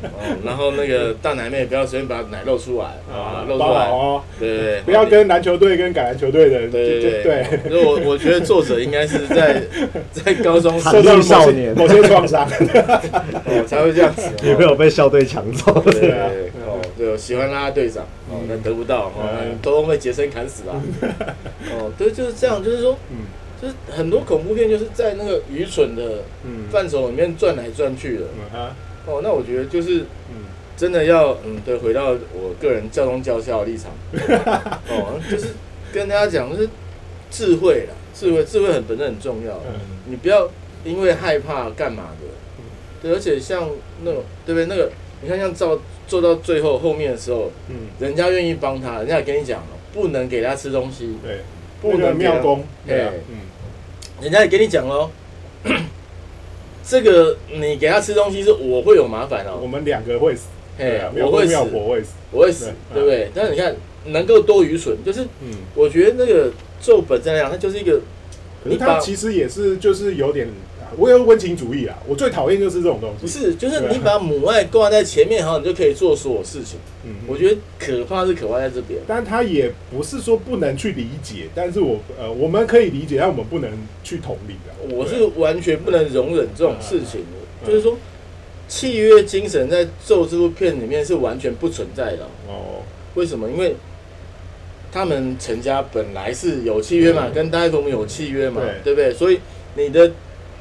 Speaker 3: 然后那个大奶妹不要随便把奶露出来啊，露出来，
Speaker 2: 哦，
Speaker 3: 对
Speaker 2: 不要跟篮球队跟橄榄球队的，
Speaker 3: 对对
Speaker 2: 对，
Speaker 3: 对，所以我我觉得作者应该是在 在高中
Speaker 2: 受到某
Speaker 1: 少年
Speaker 2: 些某些创伤。
Speaker 3: 哦才会这样子，
Speaker 1: 女朋友被校队抢走，
Speaker 3: 对对
Speaker 2: 对啊。
Speaker 3: 对，哦，对，我喜欢拉拉队长，哦，但得不到，哦
Speaker 2: 嗯，
Speaker 3: 偷偷被杰森砍死了，哦，对，就是这样，就是说，
Speaker 2: 嗯
Speaker 3: 就是很多恐怖片就是在那个愚蠢的
Speaker 2: 嗯。
Speaker 3: 范畴里面转来转去的，哦，那我觉得就是
Speaker 2: 嗯。
Speaker 3: 真的要，嗯，对，回到我个人教宗教校的立场，哦，就是跟大家讲，就是智慧啦，智慧，智慧很本身很重要，
Speaker 2: 嗯。
Speaker 3: 你不要因为害怕干嘛的，对，而且像那种，对不对？那个，你看像做做到最后后面的时候，
Speaker 2: 嗯，
Speaker 3: 人家愿意帮他，人家也跟你讲了，不能给他吃东西，
Speaker 2: 对，
Speaker 3: 不能给他
Speaker 2: 庙公，对嗯。
Speaker 3: 人家也跟你讲喽，这个你给他吃东西是我会有麻烦哦，
Speaker 2: 我们两个会死，对
Speaker 3: 嘿
Speaker 2: 啊，，
Speaker 3: 我会死，
Speaker 2: 我会死，
Speaker 3: 我会死，
Speaker 2: 对
Speaker 3: 对不对？但是你看，能够多愚蠢，就是
Speaker 2: 嗯，
Speaker 3: 我觉得那个咒本身来讲，它就是一个，
Speaker 2: 可是它其实也是就是有点，我有温情主义啊，我最讨厌就是这种东西，
Speaker 3: 不是，就是你把母爱挂在前面，好，你就可以做所有事情。
Speaker 2: 嗯，
Speaker 3: 我觉得可怕是可怕在这边。
Speaker 2: 但他也不是说不能去理解，但是我呃我们可以理解，但我们不能去同理的。
Speaker 3: 我是完全不能容忍这种事情的，
Speaker 2: 嗯
Speaker 3: 就是说，契约精神在《咒》这部片里面是完全不存在的哦。
Speaker 2: 哦，
Speaker 3: 为什么？因为他们成家本来是有契约嘛，
Speaker 2: 嗯
Speaker 3: 跟大爱佛母有契约嘛，
Speaker 2: 对
Speaker 3: 对不对？所以你的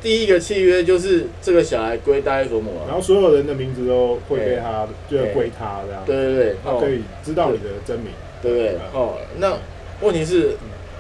Speaker 3: 第一个契约就是这个小孩归大爱佛母啊。
Speaker 2: 然后所有人的名字都会被他就
Speaker 3: 对
Speaker 2: 归他这样，
Speaker 3: 对对对，哦
Speaker 2: 他可以知道你的真名。
Speaker 3: 对不对
Speaker 2: 嗯？
Speaker 3: 哦，那问题是，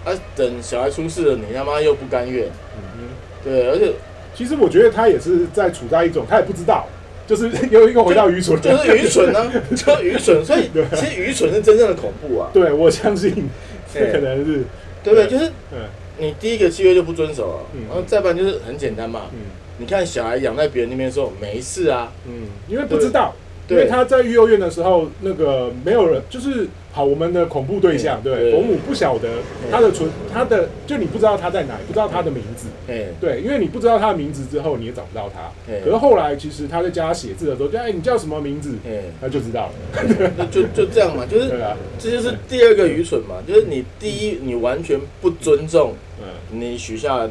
Speaker 3: 啊，等小孩出事了，你他妈又不甘愿，
Speaker 2: 嗯
Speaker 3: 对，而且，
Speaker 2: 其实我觉得他也是在处在一种他也不知道，就是 又又回到愚蠢，
Speaker 3: 就是愚蠢呢，就愚蠢，所以其实愚蠢是真正的恐怖啊，
Speaker 2: 对，我相信这可能是
Speaker 3: 对不对？就是
Speaker 2: 嗯
Speaker 3: 你第一个契约就不遵守了，
Speaker 2: 嗯。
Speaker 3: 然后再不然就是很简单嘛，
Speaker 2: 嗯。
Speaker 3: 你看小孩养在别人那边的时候没事啊，
Speaker 2: 嗯，因为不知道。因
Speaker 3: 对
Speaker 2: 为他在育幼院的时候，那个没有人，就是好我们的恐怖对象，对，
Speaker 3: 对
Speaker 2: 伯母不晓得他的存，他的就你不知道他在哪，不知道他的名字，
Speaker 3: 哎，
Speaker 2: 对，因为你不知道他的名字之后，你也找不到他。
Speaker 3: 对。
Speaker 2: 可是后来其实他在教他写字的时候，就哎，你叫什么名字？
Speaker 3: 哎，
Speaker 2: 他就知道了。
Speaker 3: 那就就这样嘛，就是 这就是第二个愚蠢嘛，就是你第一你完全不尊重
Speaker 2: 嗯
Speaker 3: 你许下的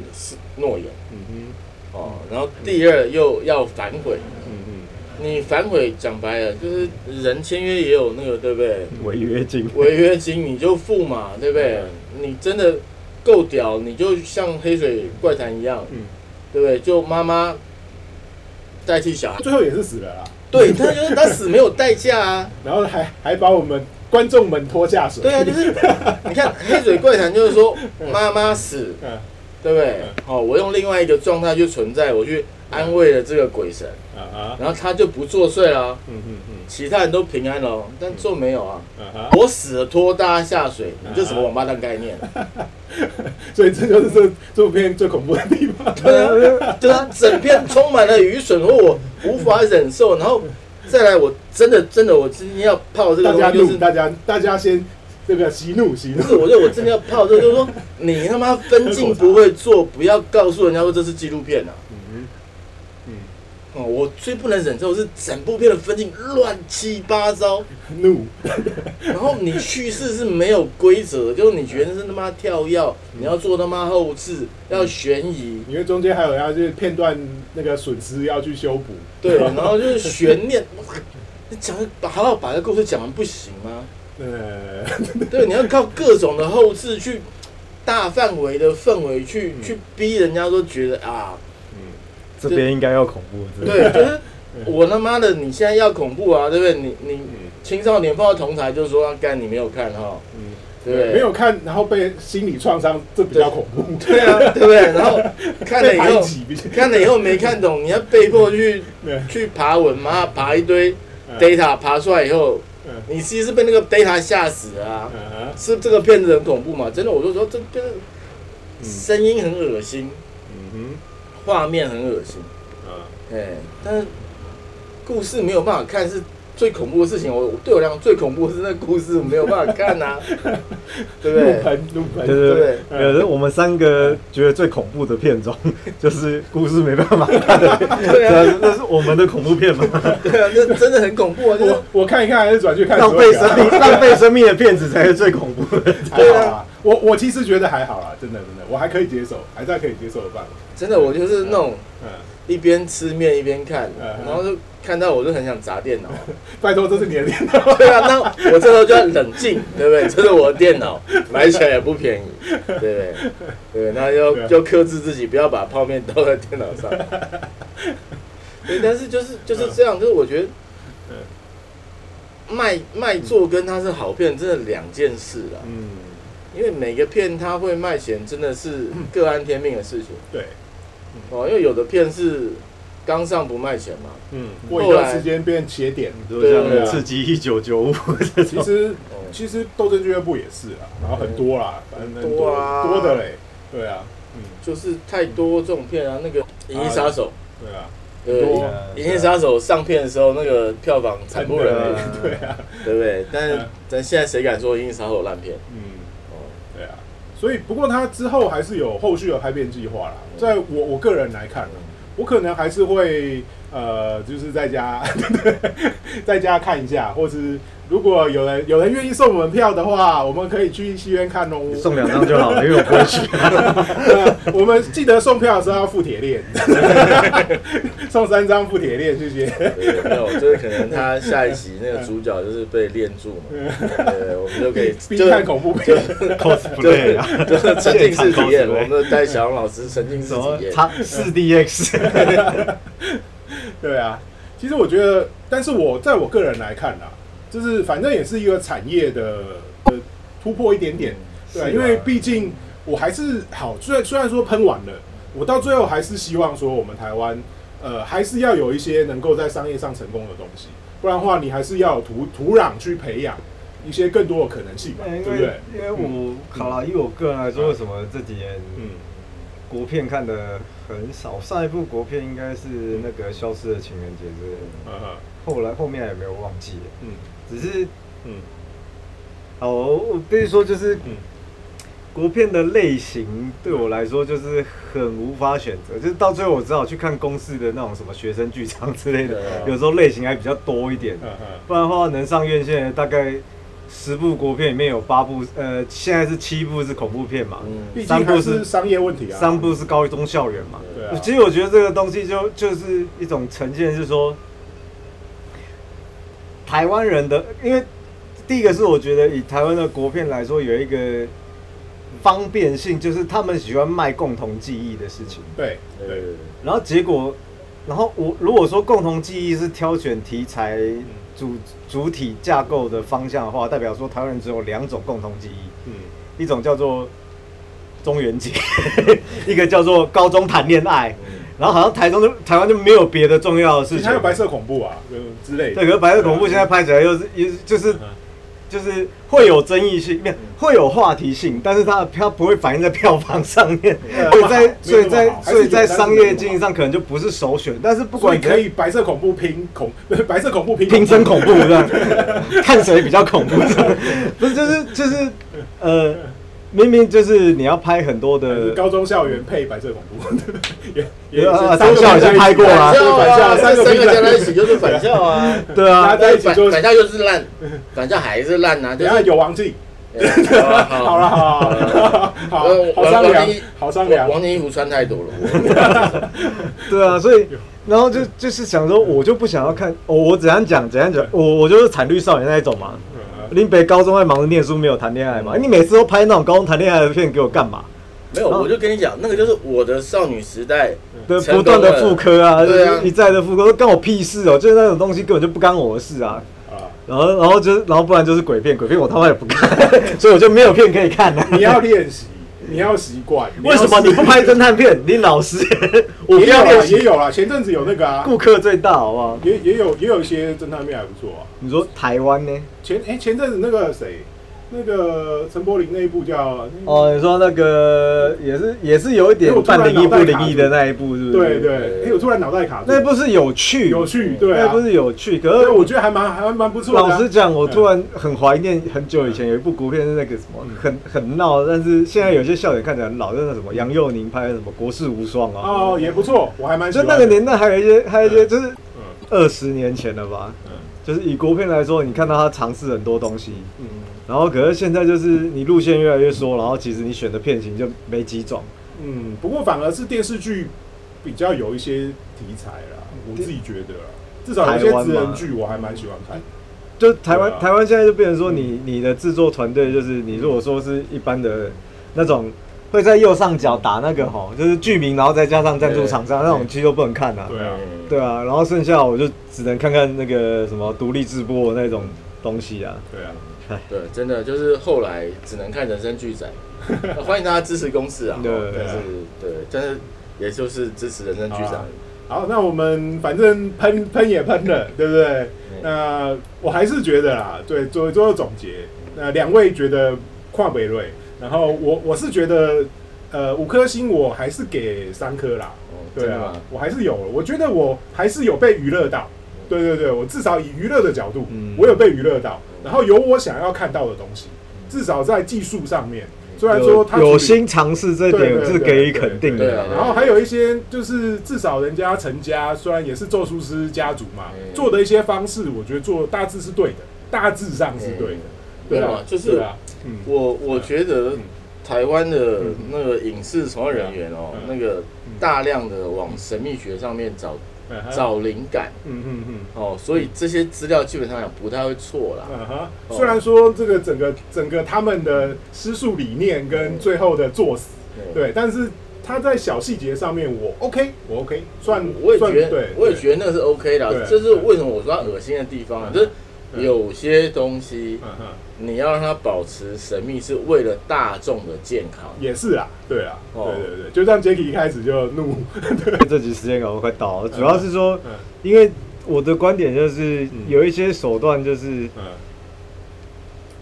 Speaker 3: 诺言
Speaker 2: 嗯哼
Speaker 3: 哦，然后第二又要反悔。
Speaker 2: 哼嗯
Speaker 3: 你反悔讲白了，就是人签约也有那个，对不对？
Speaker 1: 违约金。
Speaker 3: 违约金你就付嘛，对不对？你真的够屌，你就像黑水怪谈一样，
Speaker 2: 嗯
Speaker 3: 对不对？就妈妈代替小孩
Speaker 2: 嗯，，最后也是死了啦，
Speaker 3: 对，他就是他死没有代价啊，
Speaker 2: 然后还还把我们观众们拖下水。
Speaker 3: 对啊，就是 你看黑水怪谈就是说妈妈死，
Speaker 2: 嗯
Speaker 3: 对不对？哦、我用另外一个状态去存在，我去安慰了这个鬼神，然后他就不作祟了，
Speaker 2: 嗯嗯嗯
Speaker 3: 其他人都平安了，但做没有啊。我死了拖大家下水，你这什么王八蛋概念？
Speaker 2: 所以这就是这这部片最恐怖的地方。
Speaker 3: 对啊，对啊整片充满了愚蠢，或我无法忍受，然后再来，我真的真的，我今天要泡这个
Speaker 2: 大家
Speaker 3: 东西，就
Speaker 2: 怒，
Speaker 3: 是
Speaker 2: 大家大家先这个息怒息怒
Speaker 3: 不是，。我觉得我真的要泡这个，就是说你他妈分镜不会做，不要告诉人家说这是纪录片啊。哦，我最不能忍受的是整部片的分镜乱七八糟，
Speaker 2: 怒，
Speaker 3: 然后你叙事是没有规则的，就是你觉得是他妈跳跃，你要做他妈后置，要悬疑，
Speaker 2: 因为中间还有要就是片段那个损失要去修补。
Speaker 3: 对，然后就是悬念，你讲把好好把这故事讲完不行吗？
Speaker 2: 呃，
Speaker 3: 对，你要靠各种的后置去大范围的氛围去、
Speaker 2: 嗯。
Speaker 3: 去逼人家都觉得啊，
Speaker 2: 嗯
Speaker 1: 这边应该要恐怖，这
Speaker 3: 对，就是我他妈的，你现在要恐怖啊，对不对？你你青少年放到同台就说干你没有看哈，
Speaker 2: 嗯，
Speaker 3: 对？
Speaker 2: 没有看，然后被心理创伤，这比较恐怖。
Speaker 3: 对啊，对不对？然后 看了以后，看了以后没看懂，你要被迫去 去爬文，嘛爬一堆
Speaker 2: 嗯
Speaker 3: data 爬出来以后，
Speaker 2: 嗯
Speaker 3: 你其实是被那个 data 吓死了啊！
Speaker 2: 嗯
Speaker 3: 是这个片子很恐怖嘛？真的，我就说这这
Speaker 2: 嗯
Speaker 3: 声音很恶心，
Speaker 2: 嗯
Speaker 3: 画面很恶心，
Speaker 2: 哼啊，
Speaker 3: 哎，但是故事没有办法看是最恐怖的事情。我对我来讲最恐怖的是那个故事没有办法看呐、对不
Speaker 2: 怒
Speaker 3: 对？
Speaker 1: 对对
Speaker 3: 对
Speaker 1: 对，有的我们三个觉得最恐怖的片种，就是故事没办法看的，
Speaker 3: 对啊，
Speaker 1: 这这是我们的恐怖片嘛？
Speaker 3: 对啊，那真的很恐怖啊！就是
Speaker 2: 我我看一看还是转去看
Speaker 1: 浪费生命、浪费生命的片子才是最恐怖的。
Speaker 2: 对啊，我我其实觉得还好啦，真的真的，我还可以接受，还在可以接受的范围。
Speaker 3: 真的，我就是那种
Speaker 2: 嗯，
Speaker 3: 一边吃面一边看，
Speaker 2: 嗯
Speaker 3: 然后就看到我就很想砸电脑。
Speaker 2: 拜托，这是你的电脑。
Speaker 3: 对啊，那我这时候就要冷静，对不对？这是我的电脑，买起来也不便宜，对不对？对，那要要克制自己，不要把泡面倒在电脑上。对，但是就是就是这样，就是我觉得
Speaker 2: 嗯
Speaker 3: 卖卖座跟它是好片真的两件事啦。
Speaker 2: 嗯，
Speaker 3: 因为每个片它会卖钱，真的是各安天命的事情
Speaker 2: 对，
Speaker 3: 哦。因为有的片是刚上不卖钱嘛，
Speaker 2: 嗯，过一段时间变节点。
Speaker 1: 就像刺激一九九五，
Speaker 2: 其实
Speaker 3: 哦
Speaker 2: 其实斗争俱乐部也是啦，然后很多啦，反正很
Speaker 3: 多啊。
Speaker 2: 多的嘞，对啊，嗯，
Speaker 3: 就是太多这种片啊。那个《银翼杀手》
Speaker 2: 对啊，
Speaker 3: 对，
Speaker 2: 多《
Speaker 3: 银翼杀手》上片的时候，那个票房惨不忍睹，
Speaker 2: 对啊，
Speaker 3: 对不对？但是
Speaker 2: 嗯
Speaker 3: 咱现在谁敢说《银翼杀手》烂片？
Speaker 2: 所以不过他之后还是有后续的拍片计划啦。在我我个人来看呢，我可能还是会呃，就是在家 在家看一下，或是如果有人有人愿意送我们票的话，我们可以去戏院看哦。
Speaker 1: 送两张就好了，因为我不会去。
Speaker 2: 呃我们记得送票的时候要附铁链，送三张附铁链，谢谢。
Speaker 3: 没有，就是可能他下一集那个主角就是被链住嘛，对，我们就可以 就
Speaker 2: 必看恐怖片
Speaker 1: ，cosplay 啊，
Speaker 3: 就是沉浸式体验，我们就带小杨老师沉浸式体验。
Speaker 1: 他四 DX，
Speaker 2: 对啊。其实我觉得，但是我在我个人来看啊，就是反正也是一个产业的的突破一点点，对因为毕竟我还是好，虽然虽然说喷完了，我到最后还是希望说我们台湾呃还是要有一些能够在商业上成功的东西，不然的话你还是要有土土壤去培养一些更多的可能性嘛，对不对？
Speaker 1: 因为我好啦，以我个人来说，为什么这几年
Speaker 2: 嗯。
Speaker 1: 国片看的很少？上一部国片应该是那个《消失的情人节》之类的，后来后面也没有忘记了，
Speaker 2: 嗯
Speaker 1: 只是
Speaker 2: 嗯。
Speaker 1: 哦，我必须说就是
Speaker 2: 嗯。
Speaker 1: 国片的类型对我来说就是很无法选择，就是到最后我只好去看公式的那种什么学生剧场之类的，
Speaker 2: 对
Speaker 1: 有时候类型还比较多一点，不然的话能上院线的大概十部国片里面有八部，呃，现在是七部是恐怖片嘛，
Speaker 3: 嗯，
Speaker 2: 毕竟还是商业问题啊，
Speaker 1: 三部是高中校园嘛。
Speaker 2: 对啊，
Speaker 1: 其实我觉得这个东西就就是一种呈现，是说台湾人的，因为第一个是我觉得以台湾的国片来说，有一个方便性，就是他们喜欢卖共同记忆的事情。
Speaker 2: 对对
Speaker 1: 然后结果，然后我如果说共同记忆是挑选题材主主体架构的方向的话，代表说台湾人只有两种共同记忆，
Speaker 2: 嗯
Speaker 1: 一种叫做中元节，一个叫做高中谈恋爱。
Speaker 3: 嗯
Speaker 1: 然后好像台中就台湾就没有别的重要的事情。
Speaker 2: 还有。白色恐怖啊，呃之类的。
Speaker 1: 对，可是白色恐怖现在拍起来又是也就是
Speaker 2: 嗯。
Speaker 1: 就是会有争议性，没有会有话题性，但是它的票不会反映在票房上面，
Speaker 2: 嗯
Speaker 1: 所以在所以在所以在商业经营上可能就不是首选，但是不
Speaker 2: 不管
Speaker 1: 管
Speaker 2: 可以白色恐怖拼恐，白色恐怖拼
Speaker 1: 拼真恐怖这样，看谁比较恐怖。这样，不是就是就是呃，明明就是你要拍很多的
Speaker 2: 高中校园配白色恐怖，也也
Speaker 1: 啊
Speaker 2: 三
Speaker 1: 校已经拍过了
Speaker 3: 反校
Speaker 2: 三
Speaker 3: 三个加在一
Speaker 2: 起，
Speaker 3: 起就是反校啊，
Speaker 1: 对啊，
Speaker 2: 在一起做
Speaker 3: 返返校就是烂，反校还是烂啊，就
Speaker 2: 等下
Speaker 3: 是
Speaker 2: 有王记，
Speaker 3: 好
Speaker 2: 好了好了好
Speaker 3: 呃
Speaker 2: 好商量好商量，
Speaker 3: 王宁衣服穿太多了，我
Speaker 1: 对啊，所以然后就就是想说，我就不想要看，我我怎样讲怎样讲，我我就是惨绿少年那一种嘛。
Speaker 2: 嗯
Speaker 1: 林北高中还忙着念书，没有谈恋爱嘛？你每次都拍那种高中谈恋爱的片给我干嘛？
Speaker 3: 没有，我就跟你讲，那个就是我的少女时代，
Speaker 1: 的不断的
Speaker 3: 了
Speaker 1: 复刻啊，
Speaker 3: 对啊
Speaker 1: 一再的复刻，干我屁事哦！就是那种东西根本就不干我的事啊。
Speaker 2: 啊，
Speaker 1: 然后，然后就是，然后不然就是鬼片，鬼片我他妈也不看，所以我就没有片可以看了。
Speaker 2: 你要练习，你要习惯。
Speaker 1: 为什么你不拍侦探片？你老实，我不
Speaker 2: 也有。也有啦，前阵子有那个啊，
Speaker 1: 顾客最大，好不好？
Speaker 2: 也也有也有一些侦探片还不错啊。
Speaker 1: 你说台湾呢？
Speaker 2: 前哎、前阵子那个谁，那个陈柏霖那一部叫
Speaker 1: 哦，你说那个也是也是有一点半灵异不灵异的那一部，是不是？
Speaker 2: 对对，哎、我突然脑袋卡住。
Speaker 1: 那一部是有趣，
Speaker 2: 有趣，对啊，
Speaker 1: 那一部是有趣。可，是
Speaker 2: 我觉得还蛮还蛮不错的啊。
Speaker 1: 老实讲，我突然很怀念很久以前有一部国片是那个什么
Speaker 2: 嗯
Speaker 1: 很很闹，但是现在有些笑点看起来很老，就是那什么杨佑宁拍的什么《国士无双》啊，
Speaker 2: 哦，也不错，我还蛮喜
Speaker 1: 就
Speaker 2: 欢的。
Speaker 1: 那个年代还有一些还有一些就是
Speaker 2: 嗯
Speaker 1: 二十年前了吧，
Speaker 2: 嗯
Speaker 1: 就是以国片来说，你看到他尝试很多东西，
Speaker 2: 嗯，
Speaker 1: 然后可是现在就是你路线越来越缩，然后其实你选的片型就没几种。
Speaker 2: 嗯，不过反而是电视剧比较有一些题材啦，我自己觉得啦，至少有一些
Speaker 1: 台湾嘛
Speaker 2: 职人剧我还蛮喜欢看。
Speaker 1: 就台湾、
Speaker 2: 啊
Speaker 1: 台湾现在就变成说你，你的制作团队就是你如果说是一般的那种会在右上角打那个吼，就是剧名，然后再加上赞助厂商那种，其实都不能看啊。
Speaker 2: 对啊，
Speaker 3: 嗯
Speaker 1: 对啊，然后剩下我就只能看看那个什么独立直播的那种东西啊。
Speaker 2: 对啊，
Speaker 3: 对，真的就是后来只能看人生剧仔，欢迎大家支持公司啊，
Speaker 1: 对。
Speaker 3: 哦但是对，但是也就是支持人生剧仔
Speaker 2: 好那我们反正喷喷也喷了，对不对？
Speaker 3: 嗯。
Speaker 2: 那我还是觉得啦，对，做做个总结。那两位觉得跨北瑞，然后我我是觉得，呃，五颗星我还是给三颗啦。
Speaker 3: 哦
Speaker 2: 对啊我还是有，我觉得我还是有被娱乐到。对对对，我至少以娱乐的角度，
Speaker 1: 嗯。
Speaker 2: 我有被娱乐到，然后有我想要看到的东西，至少在技术上面，虽然说
Speaker 1: 有
Speaker 2: 它处理
Speaker 1: 有心尝试这一点是给予肯定的。
Speaker 2: 然后还有一些就是至少人家陈家虽然也是咒术师家族嘛，
Speaker 3: 嗯
Speaker 2: 做的一些方式，我觉得做大致是对的，大致上是对的。
Speaker 3: 对。
Speaker 2: 啊
Speaker 3: 啊，就是我我觉得
Speaker 2: 嗯。
Speaker 3: 台湾的
Speaker 2: 嗯
Speaker 3: 那个影视从业人员哦
Speaker 2: 嗯，
Speaker 3: 那个大量的往神秘学上面找找灵感。
Speaker 2: 嗯嗯嗯。
Speaker 3: 哦，所以这些资料基本上讲不太会错啦。
Speaker 2: 嗯哼，
Speaker 3: 哦。
Speaker 2: 虽然说这个整个整个他们的施术理念跟最后的作死，对，但是他在小细节上面我 OK，我 OK，算
Speaker 3: 我也觉得
Speaker 2: 对，，
Speaker 3: 我也觉得那个是 OK 的这是为什么我说它恶心的地方就是有些东西
Speaker 2: 嗯哼，
Speaker 3: 你要让它保持神秘，是为了大众的健康。
Speaker 2: 也是啊，对啊，
Speaker 3: 哦。
Speaker 2: 对对对，就像 Jacky 一开始就怒，
Speaker 1: 这集时间赶快到了，主要是说，
Speaker 2: 嗯。
Speaker 1: 因为我的观点就是有一些手段就是
Speaker 2: 嗯，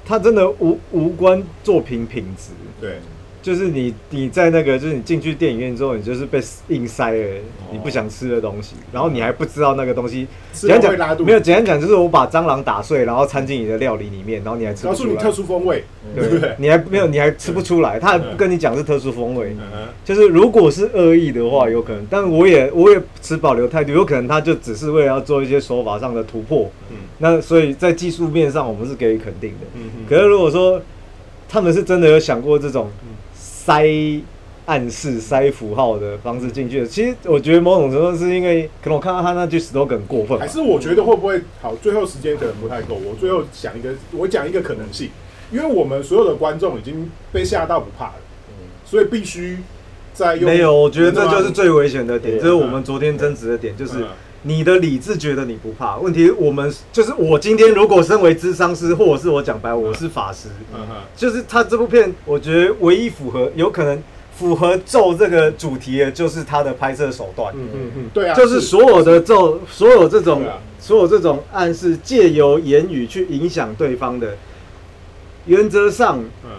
Speaker 1: 它真的无无关作品品质。
Speaker 2: 对，
Speaker 1: 就是你你在那个，就是你进去电影院之后，你就是被硬塞了你不想吃的东西，然后你还不知道那个东西。没有简单讲，就是我把蟑螂打碎，然后掺进你的料理里面，然后你还吃不出来
Speaker 2: 告诉你特。殊风味，对不
Speaker 1: 对
Speaker 2: 对，？
Speaker 1: 你还没有，你还吃不出来，他还不跟你讲是特殊风味。
Speaker 2: 嗯，
Speaker 1: 就是如果是恶意的话，有可能，但我也我也持保留态度，有可能他就只是为了要做一些手法上的突破。
Speaker 2: 嗯
Speaker 1: 那所以在技术面上，我们是给予肯定的。可是如果说他们是真的有想过这种
Speaker 2: 嗯
Speaker 1: 塞暗示、塞符号的方式进去的，其实我觉得某种程度是因为可能我看到他那句 slogan 过分
Speaker 2: 还，是我觉得会不会好？最后时间可能不太够，我最后想一个，我讲一个可能性，因为我们所有的观众已经被吓到不怕了，所以必须在用
Speaker 1: 没有，我觉得这就是最危险的点，
Speaker 3: 对
Speaker 1: 这是我们昨天争执的点，就是
Speaker 2: 嗯
Speaker 1: 你的理智觉得你不怕，问题我们就是我今天如果身为智商师，或者是我讲白我是法师，
Speaker 2: 嗯哼。
Speaker 1: 就是他这部片，我觉得唯一符合有可能符合咒这个主题的，就是他的拍摄手段。
Speaker 2: 嗯嗯嗯，对啊，
Speaker 1: 就是所有的咒，所有这种
Speaker 2: 啊，
Speaker 1: 所有这种暗示，借由言语去影响对方的，原则上
Speaker 2: 嗯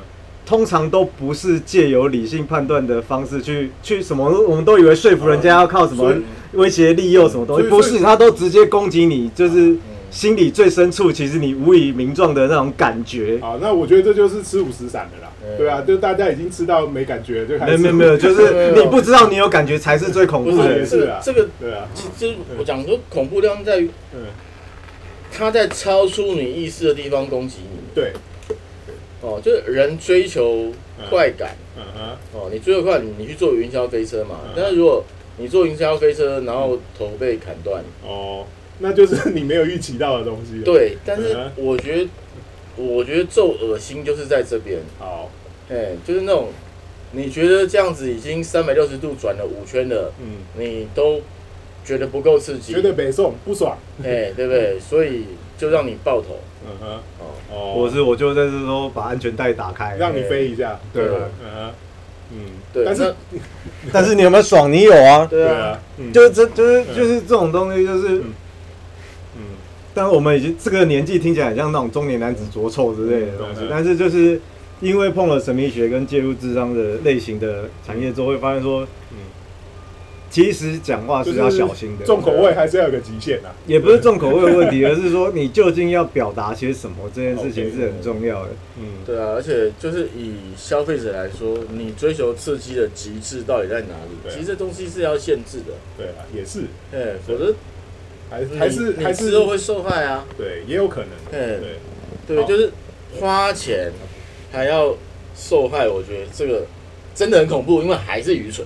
Speaker 1: 通常都不是借由理性判断的方式去去什么，我们都以为说服人家要靠什么威胁利诱什么东西，不是，他都直接攻击你，就是心里最深处，其实你无以名状的那种感觉。
Speaker 2: 好，那我觉得这就是吃五十散的啦，
Speaker 3: 嗯
Speaker 2: 对啊，就大家已经吃到没感觉，就开始
Speaker 1: 没有没有没有，就是你不知道你有感觉才是最恐怖的
Speaker 3: 是。这
Speaker 2: 也是啊。
Speaker 3: 这个，
Speaker 2: 对啊，
Speaker 3: 其实我讲说恐怖地方在于
Speaker 2: 嗯，
Speaker 3: 他在超出你意识的地方攻击你。
Speaker 2: 对，
Speaker 3: 哦，就是人追求快感。
Speaker 2: 嗯哼，
Speaker 3: 哦，你追求快，你去坐云霄飞车嘛。
Speaker 2: 嗯
Speaker 3: 但是如果你坐云霄飞车，然后头被砍断，
Speaker 2: 哦，那就是你没有预期到的东西。，
Speaker 3: 对。但是
Speaker 2: 嗯
Speaker 3: 我觉得，我觉得咒恶心就是在这边，
Speaker 2: 好，
Speaker 3: 哎，就是那种你觉得这样子已经三百六十度转了五圈了，
Speaker 2: 嗯，
Speaker 3: 你都觉得不够刺激，
Speaker 2: 觉得北宋不爽，
Speaker 3: 哎，对不对？所以就让你爆头
Speaker 2: 嗯哼，
Speaker 3: 哦。
Speaker 2: 哦，
Speaker 1: 或是我就在这时候把安全带打开，
Speaker 2: 让你飞一下，
Speaker 1: 对。
Speaker 2: 吧？嗯，嗯，
Speaker 3: 对，
Speaker 2: 但是
Speaker 1: 但是你有没有爽？你有啊，
Speaker 3: 对啊，
Speaker 1: 就是这就是
Speaker 2: 嗯。
Speaker 1: 就是这种东西，就是
Speaker 2: 嗯，嗯。
Speaker 1: 但我们已经这个年纪听起来很像那种中年男子着臭之类的东
Speaker 2: 嗯嗯，
Speaker 1: 西但是就是因为碰了神秘学跟介入智商的类型的产业之后，会发现说，
Speaker 2: 嗯，
Speaker 1: 其实讲话是要小心的，
Speaker 2: 重口味还是要有个极限呐。
Speaker 1: 也不是重口味的问题，而是说你究竟要表达些什么，这件事情是很重要的。
Speaker 2: 嗯，
Speaker 3: 对啊，而且就是以消费者来说，你追求刺激的极致到底在哪里？
Speaker 2: 啊。
Speaker 3: 其实这东西是要限制的，
Speaker 2: 对啊，也是，
Speaker 3: 哎，否则
Speaker 2: 还
Speaker 3: 是
Speaker 2: 还是还
Speaker 3: 你之后会受害啊。
Speaker 2: 对，也有可能，
Speaker 3: 哎
Speaker 2: 对，
Speaker 3: 对，就是花钱还要受害，我觉得这个真的很恐怖，因为还是愚蠢。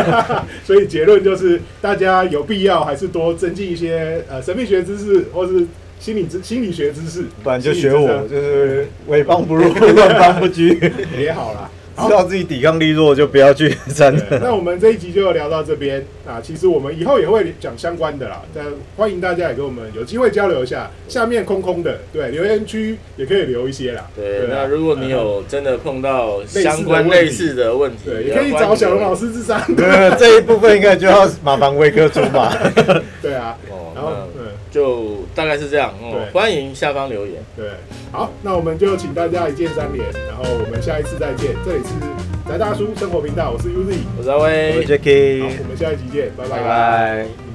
Speaker 2: 所以结论就是，大家有必要还是多增进一些呃神秘学知识，或是心理知心理学知识，
Speaker 1: 不然就学我，就是伪帮不入，乱帮不居，
Speaker 2: 也好啦。
Speaker 1: 知道自己抵抗力弱就不要去参
Speaker 2: 对那我们这一集就聊到这边啊。其实我们以后也会讲相关的啦，但欢迎大家也跟我们有机会交流一下。下面空空的，对留言区也可以留一些啦。
Speaker 3: 对，
Speaker 2: 啊
Speaker 3: 那如果你有真的碰到相关类似的问题，
Speaker 2: 对，也可以找小龙老师智商。
Speaker 1: 对，这一部分应该就要麻烦威哥出马。
Speaker 2: 对啊，
Speaker 3: 哦。
Speaker 2: 然后
Speaker 3: 就大概是这样哦
Speaker 2: 对。
Speaker 3: 欢迎下方留言。
Speaker 2: 对，好，那我们就请大家一键三连，然后我们下一次再见。这里是宅大叔生活频道，我是 Uzi，
Speaker 3: 我是阿威
Speaker 1: 我是。Jacky，
Speaker 2: 好，我们下一集见，拜
Speaker 1: 拜拜。